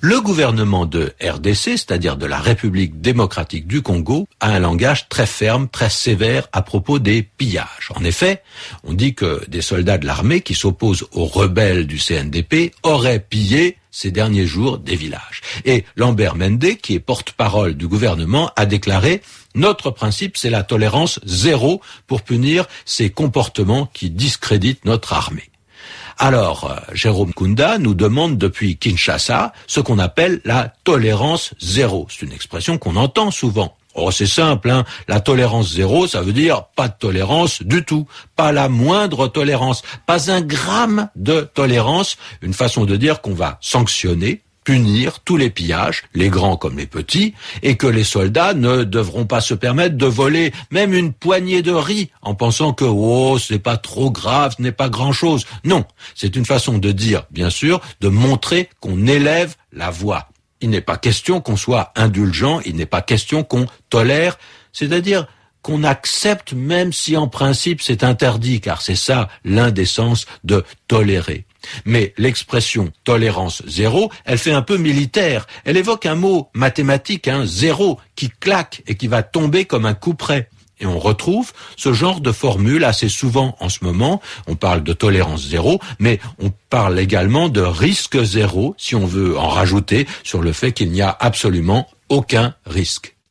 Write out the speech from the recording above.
Le gouvernement de RDC, c'est-à-dire de la République démocratique du Congo, a un langage très ferme, très sévère à propos des pillages. En effet, on dit que des soldats de l'armée qui s'opposent aux rebelles du CNDP auraient pillé ces derniers jours des villages. Et Lambert Mende, qui est porte-parole du gouvernement, a déclaré notre principe, c'est la tolérance zéro pour punir ces comportements qui discréditent notre armée. Alors, euh, Jérôme Kunda nous demande depuis Kinshasa ce qu'on appelle la tolérance zéro. C'est une expression qu'on entend souvent. Oh, c'est simple, hein. La tolérance zéro, ça veut dire pas de tolérance du tout. Pas la moindre tolérance. Pas un gramme de tolérance. Une façon de dire qu'on va sanctionner, punir tous les pillages, les grands comme les petits, et que les soldats ne devront pas se permettre de voler même une poignée de riz en pensant que oh ce n'est pas trop grave, ce n'est pas grand chose. Non, c'est une façon de dire, bien sûr, de montrer qu'on élève la voix. Il n'est pas question qu'on soit indulgent, il n'est pas question qu'on tolère, c'est-à-dire qu'on accepte même si en principe c'est interdit, car c'est ça l'indécence de tolérer. Mais l'expression tolérance zéro, elle fait un peu militaire. Elle évoque un mot mathématique, un zéro, qui claque et qui va tomber comme un coup près. Et on retrouve ce genre de formule assez souvent en ce moment. On parle de tolérance zéro, mais on parle également de risque zéro, si on veut en rajouter, sur le fait qu'il n'y a absolument aucun risque.